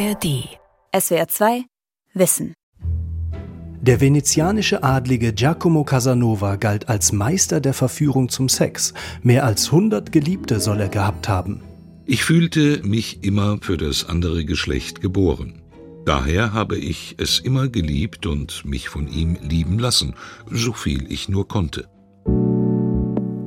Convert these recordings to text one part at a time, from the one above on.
ARD. SWR 2 Wissen. Der venezianische Adlige Giacomo Casanova galt als Meister der Verführung zum Sex. Mehr als 100 Geliebte soll er gehabt haben. Ich fühlte mich immer für das andere Geschlecht geboren. Daher habe ich es immer geliebt und mich von ihm lieben lassen, so viel ich nur konnte.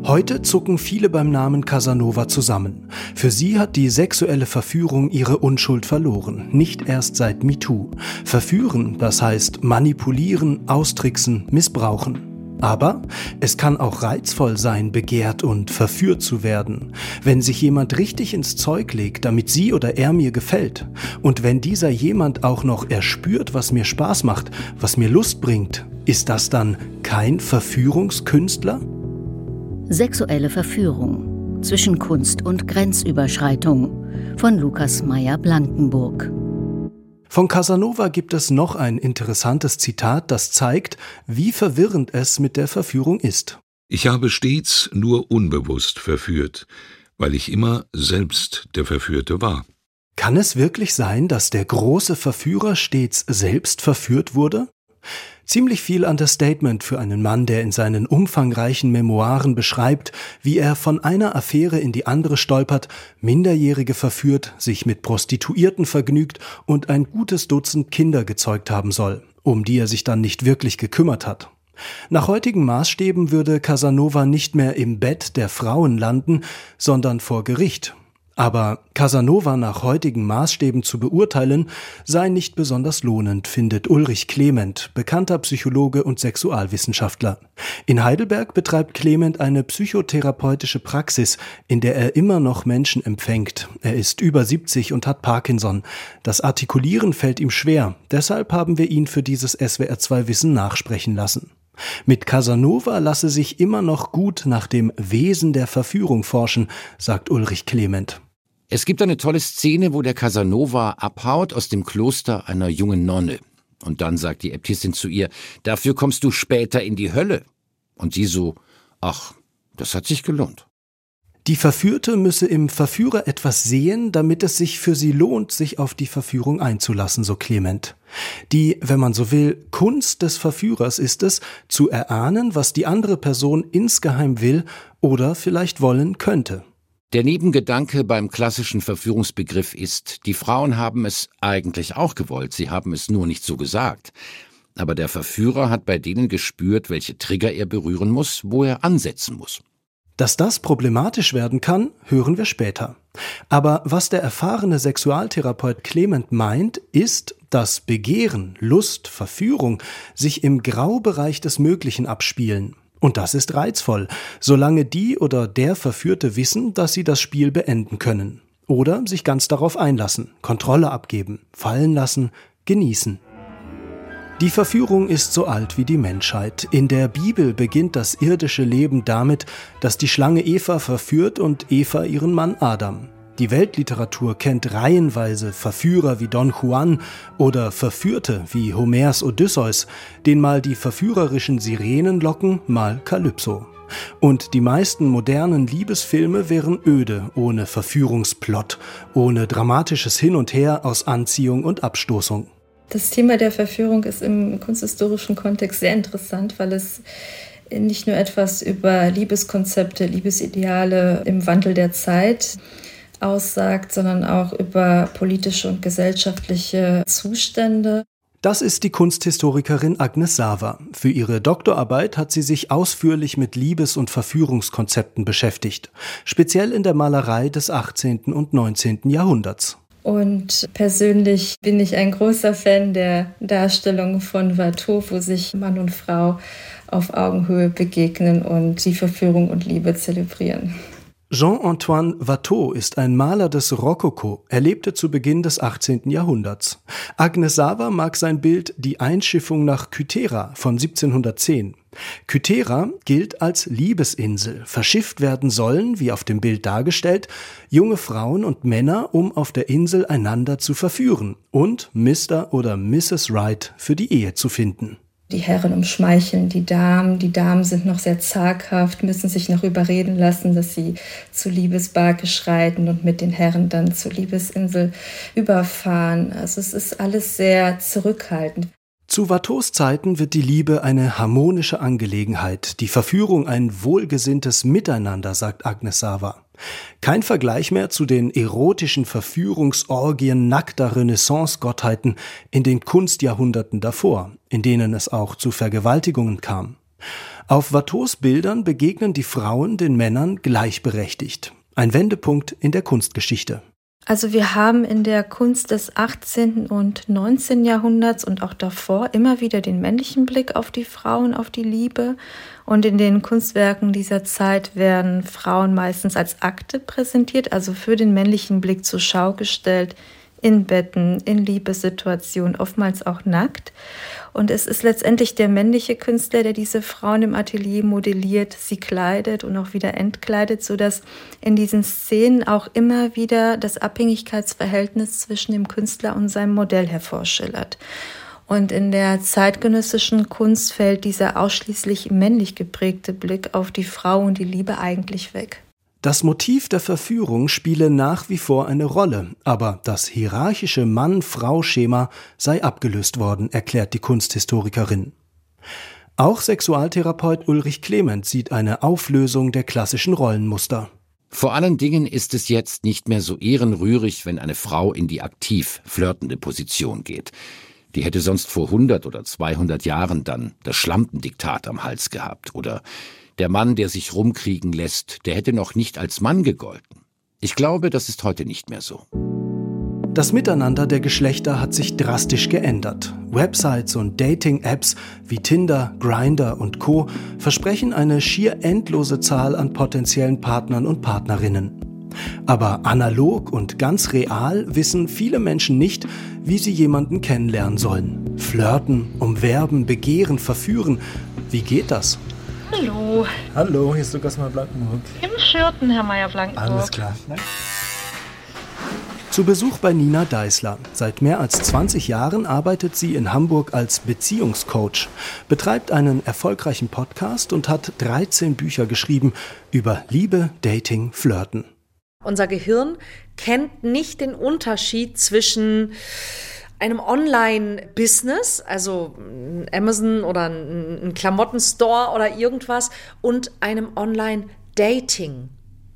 Heute zucken viele beim Namen Casanova zusammen. Für sie hat die sexuelle Verführung ihre Unschuld verloren, nicht erst seit MeToo. Verführen, das heißt manipulieren, austricksen, missbrauchen. Aber es kann auch reizvoll sein, begehrt und verführt zu werden. Wenn sich jemand richtig ins Zeug legt, damit sie oder er mir gefällt, und wenn dieser jemand auch noch erspürt, was mir Spaß macht, was mir Lust bringt, ist das dann kein Verführungskünstler? Sexuelle Verführung zwischen Kunst und Grenzüberschreitung von Lukas Meyer-Blankenburg. Von Casanova gibt es noch ein interessantes Zitat, das zeigt, wie verwirrend es mit der Verführung ist. Ich habe stets nur unbewusst verführt, weil ich immer selbst der Verführte war. Kann es wirklich sein, dass der große Verführer stets selbst verführt wurde? Ziemlich viel Understatement für einen Mann, der in seinen umfangreichen Memoiren beschreibt, wie er von einer Affäre in die andere stolpert, Minderjährige verführt, sich mit Prostituierten vergnügt und ein gutes Dutzend Kinder gezeugt haben soll, um die er sich dann nicht wirklich gekümmert hat. Nach heutigen Maßstäben würde Casanova nicht mehr im Bett der Frauen landen, sondern vor Gericht, aber Casanova nach heutigen Maßstäben zu beurteilen, sei nicht besonders lohnend, findet Ulrich Clement, bekannter Psychologe und Sexualwissenschaftler. In Heidelberg betreibt Clement eine psychotherapeutische Praxis, in der er immer noch Menschen empfängt. Er ist über 70 und hat Parkinson. Das Artikulieren fällt ihm schwer, deshalb haben wir ihn für dieses SWR2 Wissen nachsprechen lassen. Mit Casanova lasse sich immer noch gut nach dem Wesen der Verführung forschen, sagt Ulrich Clement. Es gibt eine tolle Szene, wo der Casanova abhaut aus dem Kloster einer jungen Nonne. Und dann sagt die Äbtissin zu ihr, dafür kommst du später in die Hölle. Und sie so, ach, das hat sich gelohnt. Die Verführte müsse im Verführer etwas sehen, damit es sich für sie lohnt, sich auf die Verführung einzulassen, so Clement. Die, wenn man so will, Kunst des Verführers ist es, zu erahnen, was die andere Person insgeheim will oder vielleicht wollen könnte. Der Nebengedanke beim klassischen Verführungsbegriff ist, die Frauen haben es eigentlich auch gewollt, sie haben es nur nicht so gesagt. Aber der Verführer hat bei denen gespürt, welche Trigger er berühren muss, wo er ansetzen muss. Dass das problematisch werden kann, hören wir später. Aber was der erfahrene Sexualtherapeut Clement meint, ist, dass Begehren, Lust, Verführung sich im Graubereich des Möglichen abspielen. Und das ist reizvoll, solange die oder der Verführte wissen, dass sie das Spiel beenden können. Oder sich ganz darauf einlassen, Kontrolle abgeben, fallen lassen, genießen. Die Verführung ist so alt wie die Menschheit. In der Bibel beginnt das irdische Leben damit, dass die Schlange Eva verführt und Eva ihren Mann Adam. Die Weltliteratur kennt reihenweise Verführer wie Don Juan oder Verführte wie Homers Odysseus, den mal die verführerischen Sirenen locken, mal Kalypso. Und die meisten modernen Liebesfilme wären öde, ohne Verführungsplot, ohne dramatisches Hin und Her aus Anziehung und Abstoßung. Das Thema der Verführung ist im kunsthistorischen Kontext sehr interessant, weil es nicht nur etwas über Liebeskonzepte, Liebesideale im Wandel der Zeit aussagt, sondern auch über politische und gesellschaftliche Zustände. Das ist die Kunsthistorikerin Agnes Sava. Für ihre Doktorarbeit hat sie sich ausführlich mit Liebes- und Verführungskonzepten beschäftigt, speziell in der Malerei des 18. und 19. Jahrhunderts. Und persönlich bin ich ein großer Fan der Darstellung von Watteau, wo sich Mann und Frau auf Augenhöhe begegnen und die Verführung und Liebe zelebrieren. Jean-Antoine Watteau ist ein Maler des Rokoko. Er lebte zu Beginn des 18. Jahrhunderts. Agnes Sava mag sein Bild Die Einschiffung nach Kythera von 1710. Kythera gilt als Liebesinsel. Verschifft werden sollen, wie auf dem Bild dargestellt, junge Frauen und Männer, um auf der Insel einander zu verführen und Mr. oder Mrs. Wright für die Ehe zu finden. Die Herren umschmeicheln die Damen, die Damen sind noch sehr zaghaft, müssen sich noch überreden lassen, dass sie zu Liebesbarke schreiten und mit den Herren dann zur Liebesinsel überfahren. Also es ist alles sehr zurückhaltend. Zu Watteaus Zeiten wird die Liebe eine harmonische Angelegenheit, die Verführung ein wohlgesinntes Miteinander, sagt Agnes Sava. Kein Vergleich mehr zu den erotischen Verführungsorgien nackter Renaissance-Gottheiten in den Kunstjahrhunderten davor, in denen es auch zu Vergewaltigungen kam. Auf Watteaus Bildern begegnen die Frauen den Männern gleichberechtigt. Ein Wendepunkt in der Kunstgeschichte. Also wir haben in der Kunst des 18. und 19. Jahrhunderts und auch davor immer wieder den männlichen Blick auf die Frauen, auf die Liebe. Und in den Kunstwerken dieser Zeit werden Frauen meistens als Akte präsentiert, also für den männlichen Blick zur Schau gestellt, in Betten, in Liebessituationen, oftmals auch nackt. Und es ist letztendlich der männliche Künstler, der diese Frauen im Atelier modelliert, sie kleidet und auch wieder entkleidet, sodass in diesen Szenen auch immer wieder das Abhängigkeitsverhältnis zwischen dem Künstler und seinem Modell hervorschillert. Und in der zeitgenössischen Kunst fällt dieser ausschließlich männlich geprägte Blick auf die Frau und die Liebe eigentlich weg. Das Motiv der Verführung spiele nach wie vor eine Rolle, aber das hierarchische Mann-Frau-Schema sei abgelöst worden, erklärt die Kunsthistorikerin. Auch Sexualtherapeut Ulrich Clement sieht eine Auflösung der klassischen Rollenmuster. Vor allen Dingen ist es jetzt nicht mehr so ehrenrührig, wenn eine Frau in die aktiv flirtende Position geht. Die hätte sonst vor 100 oder 200 Jahren dann das Schlampendiktat am Hals gehabt oder der Mann, der sich rumkriegen lässt, der hätte noch nicht als Mann gegolten. Ich glaube, das ist heute nicht mehr so. Das Miteinander der Geschlechter hat sich drastisch geändert. Websites und Dating-Apps wie Tinder, Grindr und Co. versprechen eine schier endlose Zahl an potenziellen Partnern und Partnerinnen. Aber analog und ganz real wissen viele Menschen nicht, wie sie jemanden kennenlernen sollen. Flirten, umwerben, begehren, verführen. Wie geht das? Hallo. Hallo, hier ist Lukas Meyer-Blankenburg. Im Schürten, Herr Meyer-Blankenburg. Alles klar. Zu Besuch bei Nina Deißler. Seit mehr als 20 Jahren arbeitet sie in Hamburg als Beziehungscoach, betreibt einen erfolgreichen Podcast und hat 13 Bücher geschrieben über Liebe, Dating, Flirten. Unser Gehirn kennt nicht den Unterschied zwischen einem Online-Business, also Amazon oder ein Klamottenstore oder irgendwas und einem Online-Dating.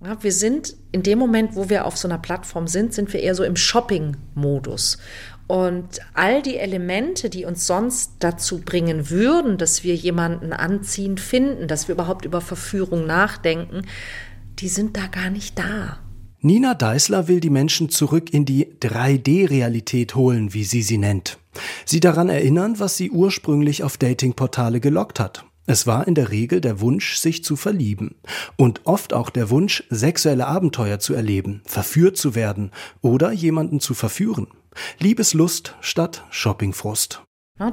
Ja, wir sind in dem Moment, wo wir auf so einer Plattform sind, sind wir eher so im Shopping-Modus. Und all die Elemente, die uns sonst dazu bringen würden, dass wir jemanden anziehen finden, dass wir überhaupt über Verführung nachdenken, die sind da gar nicht da. Nina Deißler will die Menschen zurück in die 3D-Realität holen, wie sie sie nennt. Sie daran erinnern, was sie ursprünglich auf Datingportale gelockt hat. Es war in der Regel der Wunsch, sich zu verlieben und oft auch der Wunsch, sexuelle Abenteuer zu erleben, verführt zu werden oder jemanden zu verführen. Liebeslust statt Shoppingfrust.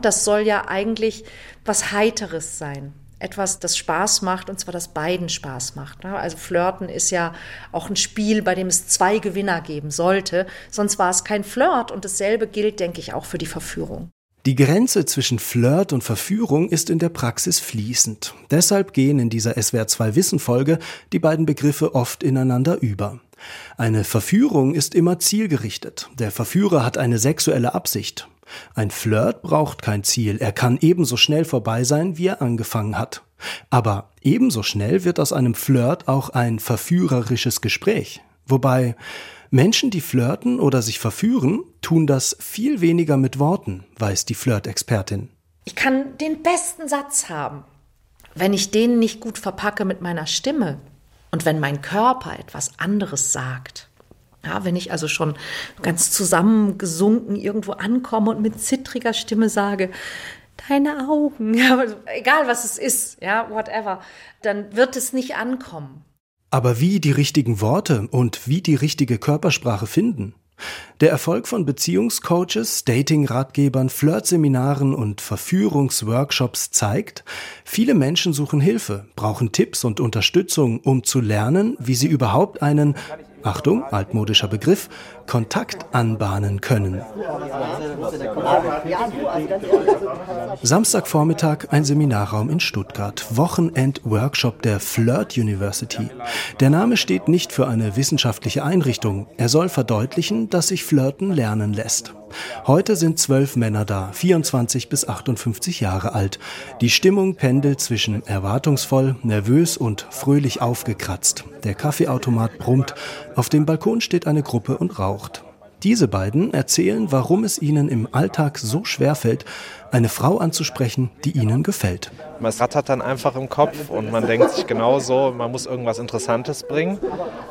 Das soll ja eigentlich was Heiteres sein etwas, das Spaß macht und zwar das beiden Spaß macht. Ne? Also Flirten ist ja auch ein Spiel, bei dem es zwei Gewinner geben sollte, sonst war es kein Flirt und dasselbe gilt, denke ich, auch für die Verführung. Die Grenze zwischen Flirt und Verführung ist in der Praxis fließend. Deshalb gehen in dieser SWR2 Wissen Folge die beiden Begriffe oft ineinander über. Eine Verführung ist immer zielgerichtet. Der Verführer hat eine sexuelle Absicht. Ein Flirt braucht kein Ziel, er kann ebenso schnell vorbei sein, wie er angefangen hat. Aber ebenso schnell wird aus einem Flirt auch ein verführerisches Gespräch. Wobei Menschen, die flirten oder sich verführen, tun das viel weniger mit Worten, weiß die Flirt-Expertin. Ich kann den besten Satz haben. Wenn ich den nicht gut verpacke mit meiner Stimme und wenn mein Körper etwas anderes sagt, ja, wenn ich also schon ganz zusammengesunken irgendwo ankomme und mit zittriger Stimme sage, deine Augen, ja, egal was es ist, ja, whatever, dann wird es nicht ankommen. Aber wie die richtigen Worte und wie die richtige Körpersprache finden? Der Erfolg von Beziehungscoaches, Dating-Ratgebern, Flirtseminaren und Verführungsworkshops zeigt, viele Menschen suchen Hilfe, brauchen Tipps und Unterstützung, um zu lernen, wie sie überhaupt einen Achtung, altmodischer Begriff, Kontakt anbahnen können. Samstagvormittag ein Seminarraum in Stuttgart, Wochenend-Workshop der Flirt University. Der Name steht nicht für eine wissenschaftliche Einrichtung. Er soll verdeutlichen, dass sich Flirten lernen lässt. Heute sind zwölf Männer da, 24 bis 58 Jahre alt. Die Stimmung pendelt zwischen erwartungsvoll, nervös und fröhlich aufgekratzt. Der Kaffeeautomat brummt. Auf dem Balkon steht eine Gruppe und raucht. Diese beiden erzählen, warum es ihnen im Alltag so schwer fällt, eine Frau anzusprechen, die ihnen gefällt. Man rattert dann einfach im Kopf und man denkt sich genauso, man muss irgendwas Interessantes bringen.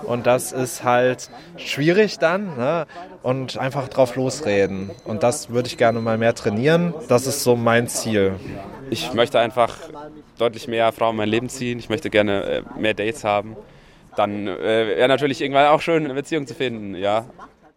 Und das ist halt schwierig dann. Ne? Und einfach drauf losreden. Und das würde ich gerne mal mehr trainieren. Das ist so mein Ziel. Ich möchte einfach deutlich mehr Frauen in mein Leben ziehen. Ich möchte gerne äh, mehr Dates haben. Dann äh, wäre natürlich irgendwann auch schön, eine Beziehung zu finden, ja.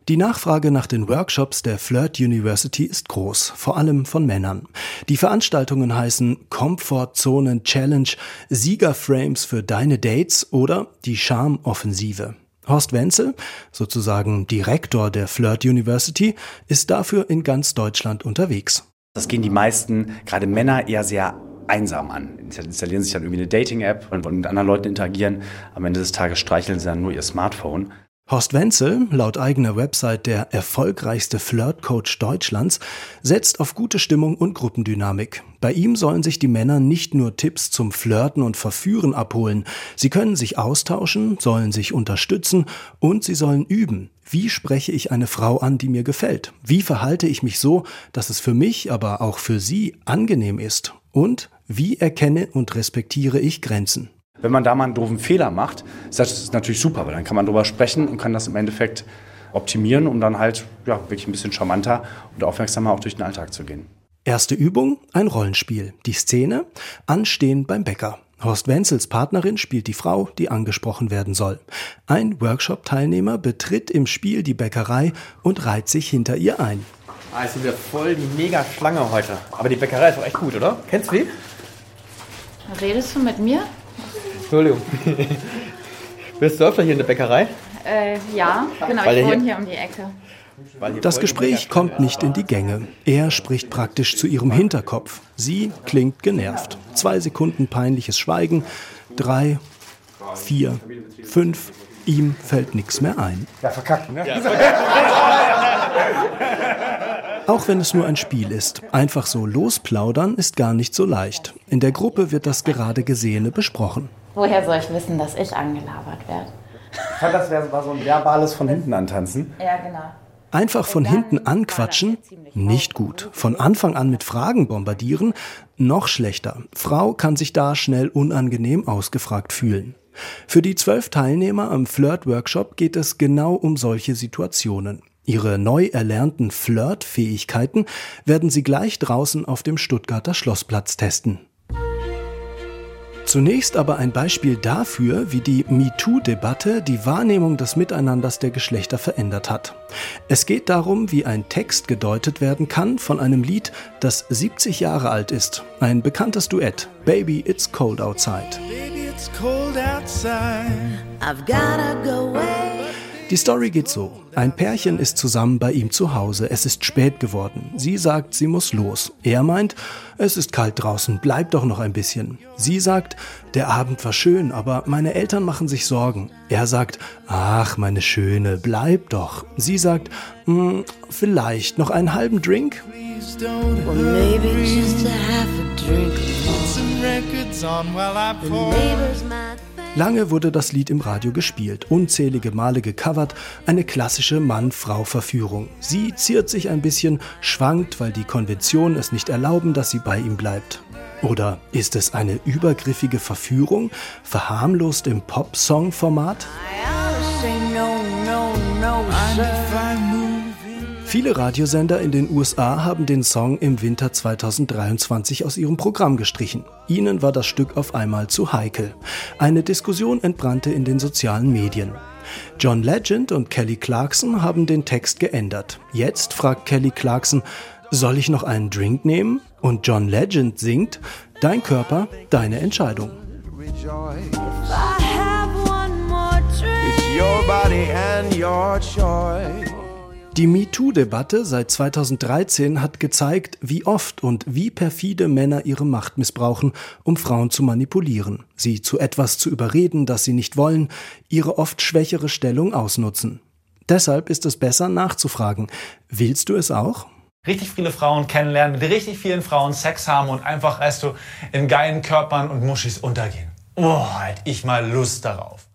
Die Nachfrage nach den Workshops der Flirt University ist groß, vor allem von Männern. Die Veranstaltungen heißen Comfortzonen Challenge, Siegerframes für deine Dates oder die Charmoffensive. Horst Wenzel, sozusagen Direktor der Flirt University, ist dafür in ganz Deutschland unterwegs. Das gehen die meisten, gerade Männer, eher sehr einsam an. Installieren sich dann irgendwie eine Dating-App und wollen mit anderen Leuten interagieren. Am Ende des Tages streicheln sie dann nur ihr Smartphone. Horst Wenzel, laut eigener Website der erfolgreichste Flirtcoach Deutschlands, setzt auf gute Stimmung und Gruppendynamik. Bei ihm sollen sich die Männer nicht nur Tipps zum Flirten und Verführen abholen, sie können sich austauschen, sollen sich unterstützen und sie sollen üben. Wie spreche ich eine Frau an, die mir gefällt? Wie verhalte ich mich so, dass es für mich, aber auch für sie angenehm ist? Und wie erkenne und respektiere ich Grenzen? Wenn man da mal einen doofen Fehler macht, ist das natürlich super, weil dann kann man drüber sprechen und kann das im Endeffekt optimieren, um dann halt ja, wirklich ein bisschen charmanter und aufmerksamer auch durch den Alltag zu gehen. Erste Übung, ein Rollenspiel. Die Szene, Anstehen beim Bäcker. Horst Wenzels Partnerin spielt die Frau, die angesprochen werden soll. Ein Workshop-Teilnehmer betritt im Spiel die Bäckerei und reiht sich hinter ihr ein. Ah, es ist wieder voll die mega Schlange heute. Aber die Bäckerei ist doch echt gut, oder? Kennst du die? Redest du mit mir? Entschuldigung. Bist du öfter hier in der Bäckerei? Äh, ja, genau, Weil ich wohne hier um die Ecke. Das Gespräch kommt nicht in die Gänge. Er spricht praktisch zu ihrem Hinterkopf. Sie klingt genervt. Zwei Sekunden peinliches Schweigen. Drei, vier, fünf. Ihm fällt nichts mehr ein. Ja, verkackt, ne? Ja. Auch wenn es nur ein Spiel ist, einfach so losplaudern ist gar nicht so leicht. In der Gruppe wird das gerade Gesehene besprochen. Woher soll ich wissen, dass ich angelabert werde? Ich fand, das war so ein verbales von hinten antanzen. Ja, genau. Einfach von hinten anquatschen? Nicht gut. Von Anfang an mit Fragen bombardieren? Noch schlechter. Frau kann sich da schnell unangenehm ausgefragt fühlen. Für die zwölf Teilnehmer am Flirt-Workshop geht es genau um solche Situationen. Ihre neu erlernten Flirt-Fähigkeiten werden sie gleich draußen auf dem Stuttgarter Schlossplatz testen. Zunächst aber ein Beispiel dafür, wie die MeToo-Debatte die Wahrnehmung des Miteinanders der Geschlechter verändert hat. Es geht darum, wie ein Text gedeutet werden kann von einem Lied, das 70 Jahre alt ist. Ein bekanntes Duett. Baby, it's cold outside. Baby, it's cold outside. I've gotta go away. Die Story geht so. Ein Pärchen ist zusammen bei ihm zu Hause. Es ist spät geworden. Sie sagt, sie muss los. Er meint, es ist kalt draußen, bleib doch noch ein bisschen. Sie sagt, der Abend war schön, aber meine Eltern machen sich Sorgen. Er sagt, ach, meine Schöne, bleib doch. Sie sagt, hm, vielleicht noch einen halben Drink? Well, maybe just a half a drink. Put some records on while I pour. Lange wurde das Lied im Radio gespielt, unzählige Male gecovert, eine klassische Mann-Frau-Verführung. Sie ziert sich ein bisschen, schwankt, weil die Konventionen es nicht erlauben, dass sie bei ihm bleibt. Oder ist es eine übergriffige Verführung, verharmlost im Pop-Song-Format? Viele Radiosender in den USA haben den Song im Winter 2023 aus ihrem Programm gestrichen. Ihnen war das Stück auf einmal zu heikel. Eine Diskussion entbrannte in den sozialen Medien. John Legend und Kelly Clarkson haben den Text geändert. Jetzt fragt Kelly Clarkson, soll ich noch einen Drink nehmen? Und John Legend singt, Dein Körper, deine Entscheidung. It's your body and your choice. Die MeToo-Debatte seit 2013 hat gezeigt, wie oft und wie perfide Männer ihre Macht missbrauchen, um Frauen zu manipulieren, sie zu etwas zu überreden, das sie nicht wollen, ihre oft schwächere Stellung ausnutzen. Deshalb ist es besser nachzufragen, willst du es auch? Richtig viele Frauen kennenlernen, mit richtig vielen Frauen Sex haben und einfach, weißt du, in geilen Körpern und Muschis untergehen. Boah, hätte ich mal Lust darauf.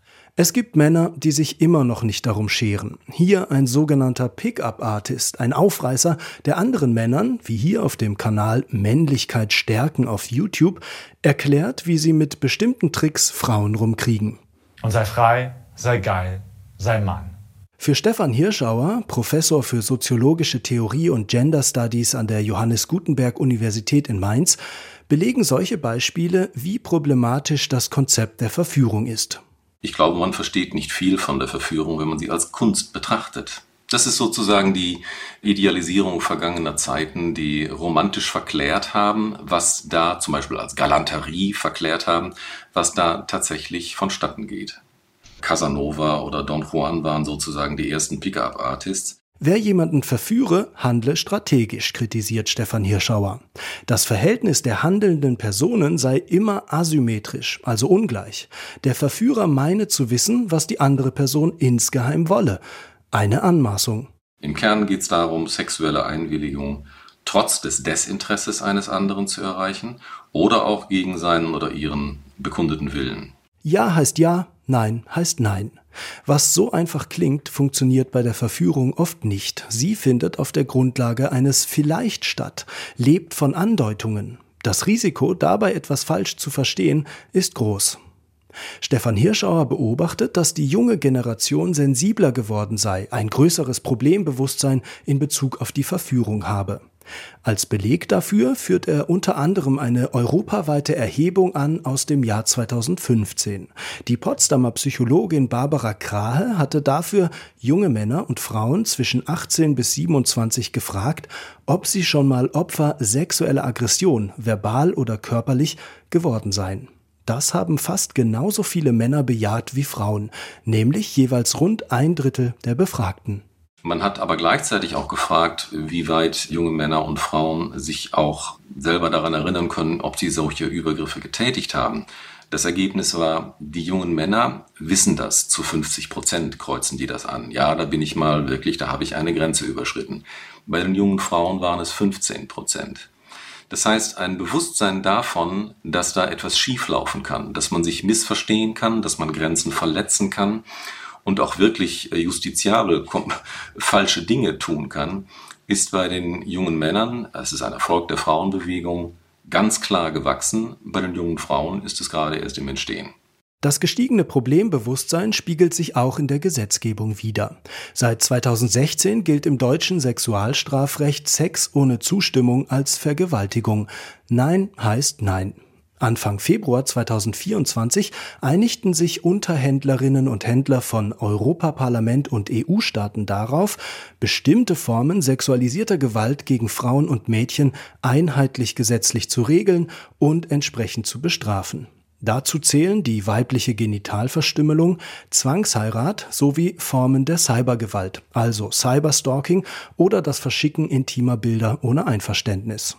Es gibt Männer, die sich immer noch nicht darum scheren. Hier ein sogenannter Pickup-Artist, ein Aufreißer, der anderen Männern, wie hier auf dem Kanal Männlichkeit stärken auf YouTube, erklärt, wie sie mit bestimmten Tricks Frauen rumkriegen. Und sei frei, sei geil, sei Mann. Für Stefan Hirschauer, Professor für soziologische Theorie und Gender Studies an der Johannes Gutenberg Universität in Mainz, belegen solche Beispiele, wie problematisch das Konzept der Verführung ist. Ich glaube, man versteht nicht viel von der Verführung, wenn man sie als Kunst betrachtet. Das ist sozusagen die Idealisierung vergangener Zeiten, die romantisch verklärt haben, was da zum Beispiel als Galanterie verklärt haben, was da tatsächlich vonstatten geht. Casanova oder Don Juan waren sozusagen die ersten Pickup-Artists. Wer jemanden verführe, handle strategisch, kritisiert Stefan Hirschauer. Das Verhältnis der handelnden Personen sei immer asymmetrisch, also ungleich. Der Verführer meine zu wissen, was die andere Person insgeheim wolle. Eine Anmaßung. Im Kern geht es darum, sexuelle Einwilligung trotz des Desinteresses eines anderen zu erreichen oder auch gegen seinen oder ihren bekundeten Willen. Ja heißt ja, nein heißt nein. Was so einfach klingt, funktioniert bei der Verführung oft nicht. Sie findet auf der Grundlage eines Vielleicht statt, lebt von Andeutungen. Das Risiko, dabei etwas falsch zu verstehen, ist groß. Stefan Hirschauer beobachtet, dass die junge Generation sensibler geworden sei, ein größeres Problembewusstsein in Bezug auf die Verführung habe. Als Beleg dafür führt er unter anderem eine europaweite Erhebung an aus dem Jahr 2015. Die Potsdamer Psychologin Barbara Krahe hatte dafür junge Männer und Frauen zwischen 18 bis 27 gefragt, ob sie schon mal Opfer sexueller Aggression, verbal oder körperlich, geworden seien. Das haben fast genauso viele Männer bejaht wie Frauen, nämlich jeweils rund ein Drittel der Befragten. Man hat aber gleichzeitig auch gefragt, wie weit junge Männer und Frauen sich auch selber daran erinnern können, ob sie solche Übergriffe getätigt haben. Das Ergebnis war, die jungen Männer wissen das. Zu 50 Prozent kreuzen die das an. Ja, da bin ich mal wirklich, da habe ich eine Grenze überschritten. Bei den jungen Frauen waren es 15 Prozent. Das heißt, ein Bewusstsein davon, dass da etwas schieflaufen kann, dass man sich missverstehen kann, dass man Grenzen verletzen kann und auch wirklich äh, justiziabel falsche Dinge tun kann, ist bei den jungen Männern, es ist ein Erfolg der Frauenbewegung, ganz klar gewachsen. Bei den jungen Frauen ist es gerade erst im Entstehen. Das gestiegene Problembewusstsein spiegelt sich auch in der Gesetzgebung wider. Seit 2016 gilt im deutschen Sexualstrafrecht Sex ohne Zustimmung als Vergewaltigung. Nein heißt Nein. Anfang Februar 2024 einigten sich Unterhändlerinnen und Händler von Europaparlament und EU-Staaten darauf, bestimmte Formen sexualisierter Gewalt gegen Frauen und Mädchen einheitlich gesetzlich zu regeln und entsprechend zu bestrafen. Dazu zählen die weibliche Genitalverstümmelung, Zwangsheirat sowie Formen der Cybergewalt, also Cyberstalking oder das Verschicken intimer Bilder ohne Einverständnis.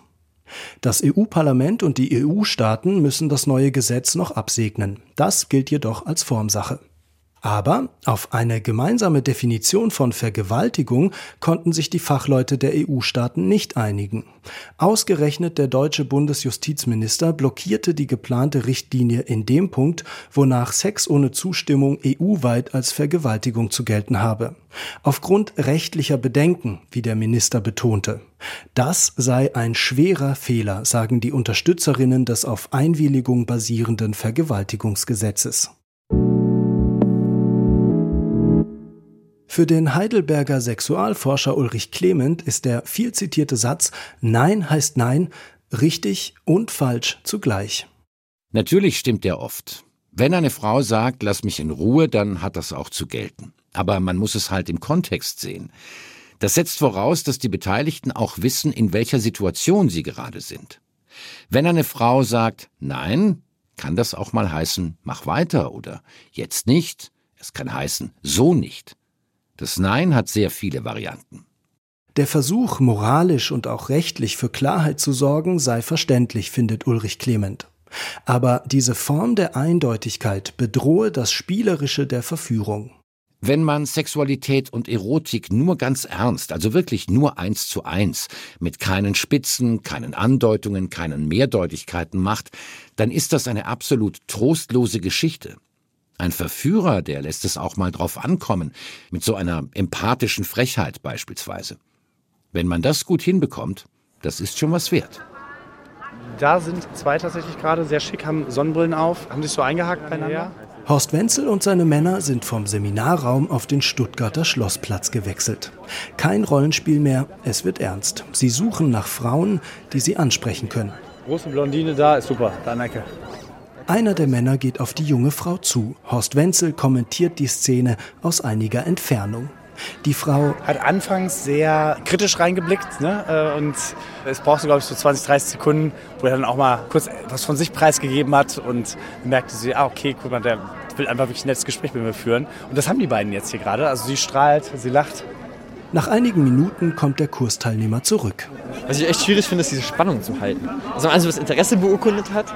Das EU-Parlament und die EU-Staaten müssen das neue Gesetz noch absegnen. Das gilt jedoch als Formsache. Aber auf eine gemeinsame Definition von Vergewaltigung konnten sich die Fachleute der EU-Staaten nicht einigen. Ausgerechnet der deutsche Bundesjustizminister blockierte die geplante Richtlinie in dem Punkt, wonach Sex ohne Zustimmung EU-weit als Vergewaltigung zu gelten habe. Aufgrund rechtlicher Bedenken, wie der Minister betonte. Das sei ein schwerer Fehler, sagen die Unterstützerinnen des auf Einwilligung basierenden Vergewaltigungsgesetzes. Für den Heidelberger Sexualforscher Ulrich Clement ist der viel zitierte Satz Nein heißt Nein richtig und falsch zugleich. Natürlich stimmt er oft. Wenn eine Frau sagt, lass mich in Ruhe, dann hat das auch zu gelten. Aber man muss es halt im Kontext sehen. Das setzt voraus, dass die Beteiligten auch wissen, in welcher Situation sie gerade sind. Wenn eine Frau sagt Nein, kann das auch mal heißen, mach weiter oder jetzt nicht, Es kann heißen, so nicht. Das Nein hat sehr viele Varianten. Der Versuch, moralisch und auch rechtlich für Klarheit zu sorgen, sei verständlich, findet Ulrich Clement. Aber diese Form der Eindeutigkeit bedrohe das Spielerische der Verführung. Wenn man Sexualität und Erotik nur ganz ernst, also wirklich nur eins zu eins, mit keinen Spitzen, keinen Andeutungen, keinen Mehrdeutigkeiten macht, dann ist das eine absolut trostlose Geschichte. Ein Verführer, der lässt es auch mal drauf ankommen, mit so einer empathischen Frechheit beispielsweise. Wenn man das gut hinbekommt, das ist schon was wert. Da sind zwei tatsächlich gerade sehr schick, haben Sonnenbrillen auf, haben sich so eingehakt beieinander. Horst Wenzel und seine Männer sind vom Seminarraum auf den Stuttgarter Schlossplatz gewechselt. Kein Rollenspiel mehr, es wird ernst. Sie suchen nach Frauen, die sie ansprechen können. Große Blondine da ist super, danke. Einer der Männer geht auf die junge Frau zu. Horst Wenzel kommentiert die Szene aus einiger Entfernung. Die Frau hat anfangs sehr kritisch reingeblickt ne? Äh, und es brauchte, glaube ich, so 20, 30 Sekunden, wo er dann auch mal kurz was von sich preisgegeben hat und merkte sie, ah, okay, guck mal, der will einfach wirklich ein nettes Gespräch mit mir führen. Und das haben die beiden jetzt hier gerade. Also sie strahlt, sie lacht. Nach einigen Minuten kommt der Kursteilnehmer zurück. Was ich echt schwierig finde, ist diese Spannung zu halten. Also wenn man also das Interesse beurkundet hat,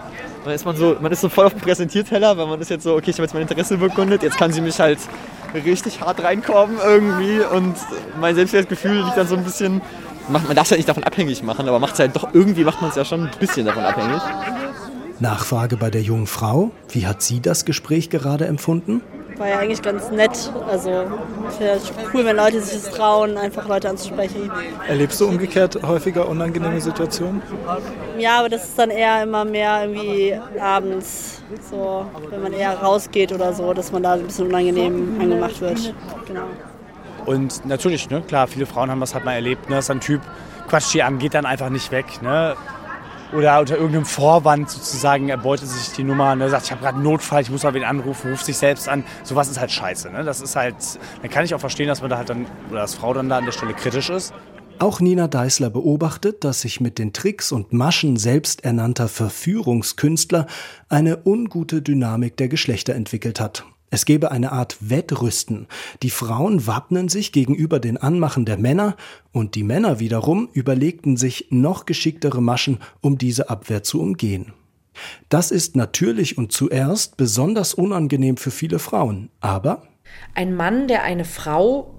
dann ist man so, man ist so voll auf dem Präsentierteller, weil man ist jetzt so, okay, ich habe jetzt mein Interesse beurkundet, jetzt kann sie mich halt richtig hart reinkommen irgendwie und mein Selbstwertgefühl liegt dann so ein bisschen, man darf es halt nicht davon abhängig machen, aber macht halt doch, irgendwie macht man es ja schon ein bisschen davon abhängig. Nachfrage bei der jungen Frau. Wie hat sie das Gespräch gerade empfunden? War ja eigentlich ganz nett. Also wäre cool, wenn Leute sich das trauen, einfach Leute anzusprechen. Erlebst du umgekehrt häufiger unangenehme Situationen? Ja, aber das ist dann eher immer mehr irgendwie abends, so wenn man eher rausgeht oder so, dass man da ein bisschen unangenehm angemacht wird. Genau. Und natürlich, ne, klar, viele Frauen haben das halt mal erlebt, ne, dass ein Typ quatscht hier an, geht dann einfach nicht weg. Ne? Oder unter irgendeinem Vorwand sozusagen erbeutet sich die Nummer, ne, sagt, ich habe gerade einen Notfall, ich muss mal wen anrufen, ruft sich selbst an. Sowas ist halt scheiße. Ne? Das ist halt, dann kann ich auch verstehen, dass man da halt dann, oder dass Frau dann da an der Stelle kritisch ist. Auch Nina Deißler beobachtet, dass sich mit den Tricks und Maschen selbsternannter Verführungskünstler eine ungute Dynamik der Geschlechter entwickelt hat. Es gebe eine Art Wettrüsten. Die Frauen wappnen sich gegenüber den Anmachen der Männer und die Männer wiederum überlegten sich noch geschicktere Maschen, um diese Abwehr zu umgehen. Das ist natürlich und zuerst besonders unangenehm für viele Frauen, aber ein Mann, der eine Frau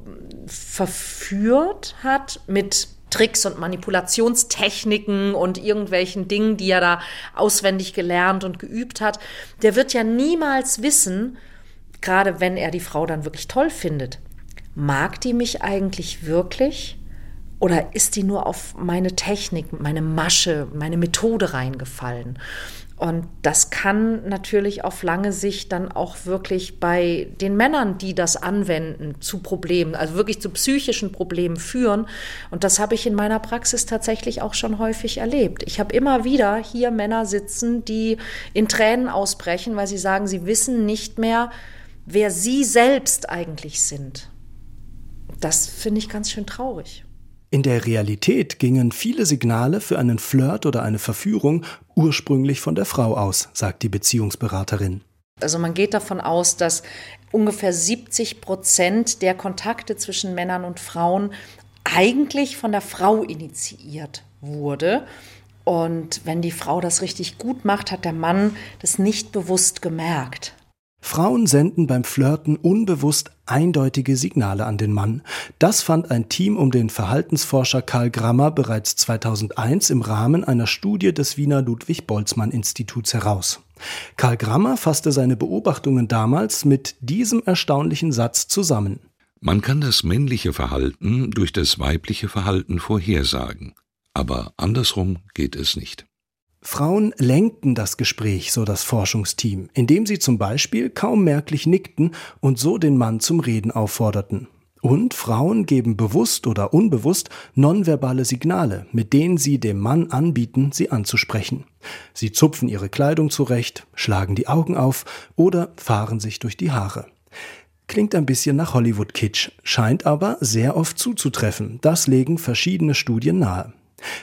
verführt hat mit Tricks und Manipulationstechniken und irgendwelchen Dingen, die er da auswendig gelernt und geübt hat, der wird ja niemals wissen, gerade wenn er die Frau dann wirklich toll findet, mag die mich eigentlich wirklich? Oder ist die nur auf meine Technik, meine Masche, meine Methode reingefallen? Und das kann natürlich auf lange Sicht dann auch wirklich bei den Männern, die das anwenden, zu Problemen, also wirklich zu psychischen Problemen führen. Und das habe ich in meiner Praxis tatsächlich auch schon häufig erlebt. Ich habe immer wieder hier Männer sitzen, die in Tränen ausbrechen, weil sie sagen, sie wissen nicht mehr, wer sie selbst eigentlich sind. Das finde ich ganz schön traurig. In der Realität gingen viele Signale für einen Flirt oder eine Verführung ursprünglich von der Frau aus, sagt die Beziehungsberaterin. Also man geht davon aus, dass ungefähr 70 Prozent der Kontakte zwischen Männern und Frauen eigentlich von der Frau initiiert wurde. Und wenn die Frau das richtig gut macht, hat der Mann das nicht bewusst gemerkt. Frauen senden beim Flirten unbewusst eindeutige Signale an den Mann. Das fand ein Team um den Verhaltensforscher Karl Grammer bereits 2001 im Rahmen einer Studie des Wiener Ludwig Boltzmann Instituts heraus. Karl Grammer fasste seine Beobachtungen damals mit diesem erstaunlichen Satz zusammen. Man kann das männliche Verhalten durch das weibliche Verhalten vorhersagen, aber andersrum geht es nicht. Frauen lenkten das Gespräch, so das Forschungsteam, indem sie zum Beispiel kaum merklich nickten und so den Mann zum Reden aufforderten. Und Frauen geben bewusst oder unbewusst nonverbale Signale, mit denen sie dem Mann anbieten, sie anzusprechen. Sie zupfen ihre Kleidung zurecht, schlagen die Augen auf oder fahren sich durch die Haare. Klingt ein bisschen nach Hollywood-Kitsch, scheint aber sehr oft zuzutreffen. Das legen verschiedene Studien nahe.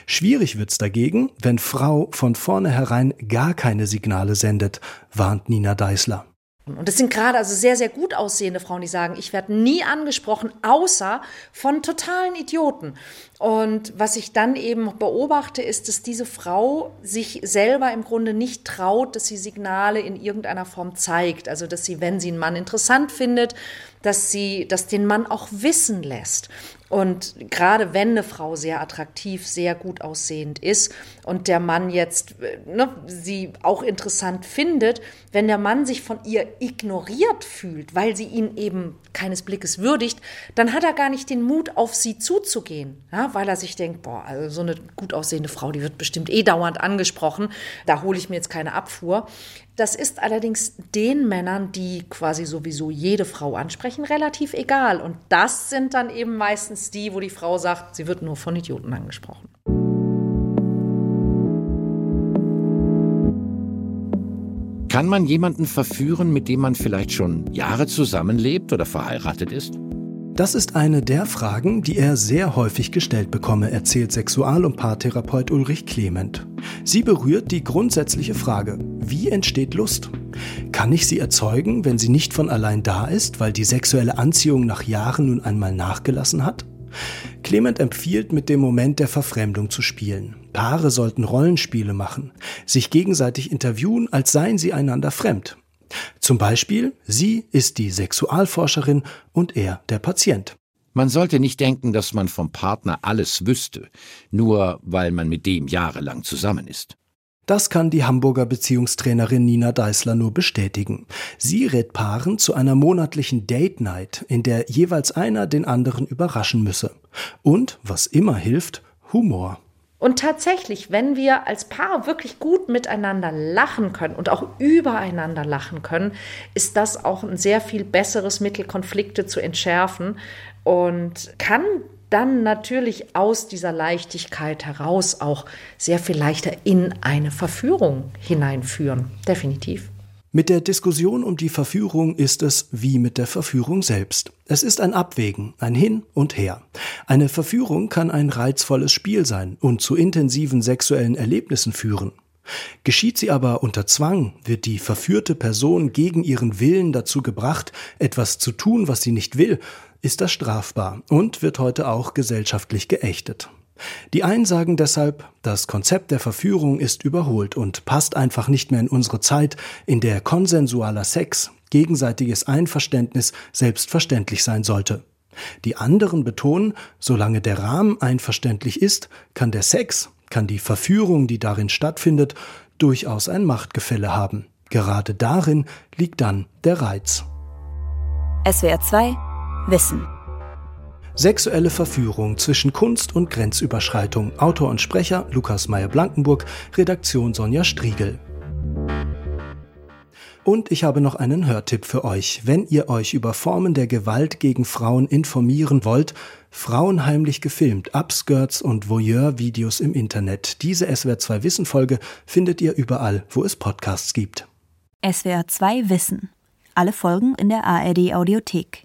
Schwierig wird's dagegen, wenn Frau von vornherein gar keine Signale sendet, warnt Nina Deißler. Und das sind gerade also sehr, sehr gut aussehende Frauen, die sagen, ich werde nie angesprochen, außer von totalen Idioten. Und was ich dann eben beobachte, ist, dass diese Frau sich selber im Grunde nicht traut, dass sie Signale in irgendeiner Form zeigt. Also, dass sie, wenn sie einen Mann interessant findet, dass sie das den Mann auch wissen lässt. Und gerade wenn eine Frau sehr attraktiv, sehr gut aussehend ist und der Mann jetzt ne, sie auch interessant findet, wenn der Mann sich von ihr ignoriert fühlt, weil sie ihn eben keines Blickes würdigt, dann hat er gar nicht den Mut, auf sie zuzugehen, ja, weil er sich denkt, boah, also so eine gut aussehende Frau, die wird bestimmt eh dauernd angesprochen, da hole ich mir jetzt keine Abfuhr. Das ist allerdings den Männern, die quasi sowieso jede Frau ansprechen, relativ egal. Und das sind dann eben meistens die, wo die Frau sagt, sie wird nur von Idioten angesprochen. Kann man jemanden verführen, mit dem man vielleicht schon Jahre zusammenlebt oder verheiratet ist? Das ist eine der Fragen, die er sehr häufig gestellt bekomme, erzählt Sexual- und Paartherapeut Ulrich Clement. Sie berührt die grundsätzliche Frage, wie entsteht Lust? Kann ich sie erzeugen, wenn sie nicht von allein da ist, weil die sexuelle Anziehung nach Jahren nun einmal nachgelassen hat? Clement empfiehlt, mit dem Moment der Verfremdung zu spielen. Paare sollten Rollenspiele machen, sich gegenseitig interviewen, als seien sie einander fremd. Zum Beispiel, sie ist die Sexualforscherin und er der Patient. Man sollte nicht denken, dass man vom Partner alles wüsste, nur weil man mit dem jahrelang zusammen ist. Das kann die Hamburger Beziehungstrainerin Nina Deißler nur bestätigen. Sie rät Paaren zu einer monatlichen Date Night, in der jeweils einer den anderen überraschen müsse. Und, was immer hilft, Humor. Und tatsächlich, wenn wir als Paar wirklich gut miteinander lachen können und auch übereinander lachen können, ist das auch ein sehr viel besseres Mittel, Konflikte zu entschärfen und kann dann natürlich aus dieser Leichtigkeit heraus auch sehr viel leichter in eine Verführung hineinführen. Definitiv. Mit der Diskussion um die Verführung ist es wie mit der Verführung selbst. Es ist ein Abwägen, ein Hin und Her. Eine Verführung kann ein reizvolles Spiel sein und zu intensiven sexuellen Erlebnissen führen. Geschieht sie aber unter Zwang, wird die verführte Person gegen ihren Willen dazu gebracht, etwas zu tun, was sie nicht will, ist das strafbar und wird heute auch gesellschaftlich geächtet. Die einen sagen deshalb, das Konzept der Verführung ist überholt und passt einfach nicht mehr in unsere Zeit, in der konsensualer Sex, gegenseitiges Einverständnis selbstverständlich sein sollte. Die anderen betonen, solange der Rahmen einverständlich ist, kann der Sex, kann die Verführung, die darin stattfindet, durchaus ein Machtgefälle haben. Gerade darin liegt dann der Reiz. SWR 2 Wissen Sexuelle Verführung zwischen Kunst und Grenzüberschreitung. Autor und Sprecher Lukas Meyer-Blankenburg, Redaktion Sonja Striegel. Und ich habe noch einen Hörtipp für euch. Wenn ihr euch über Formen der Gewalt gegen Frauen informieren wollt, Frauen heimlich gefilmt, Upskirts und Voyeur-Videos im Internet. Diese SWR2 Wissen-Folge findet ihr überall, wo es Podcasts gibt. SWR2 Wissen. Alle Folgen in der ARD Audiothek.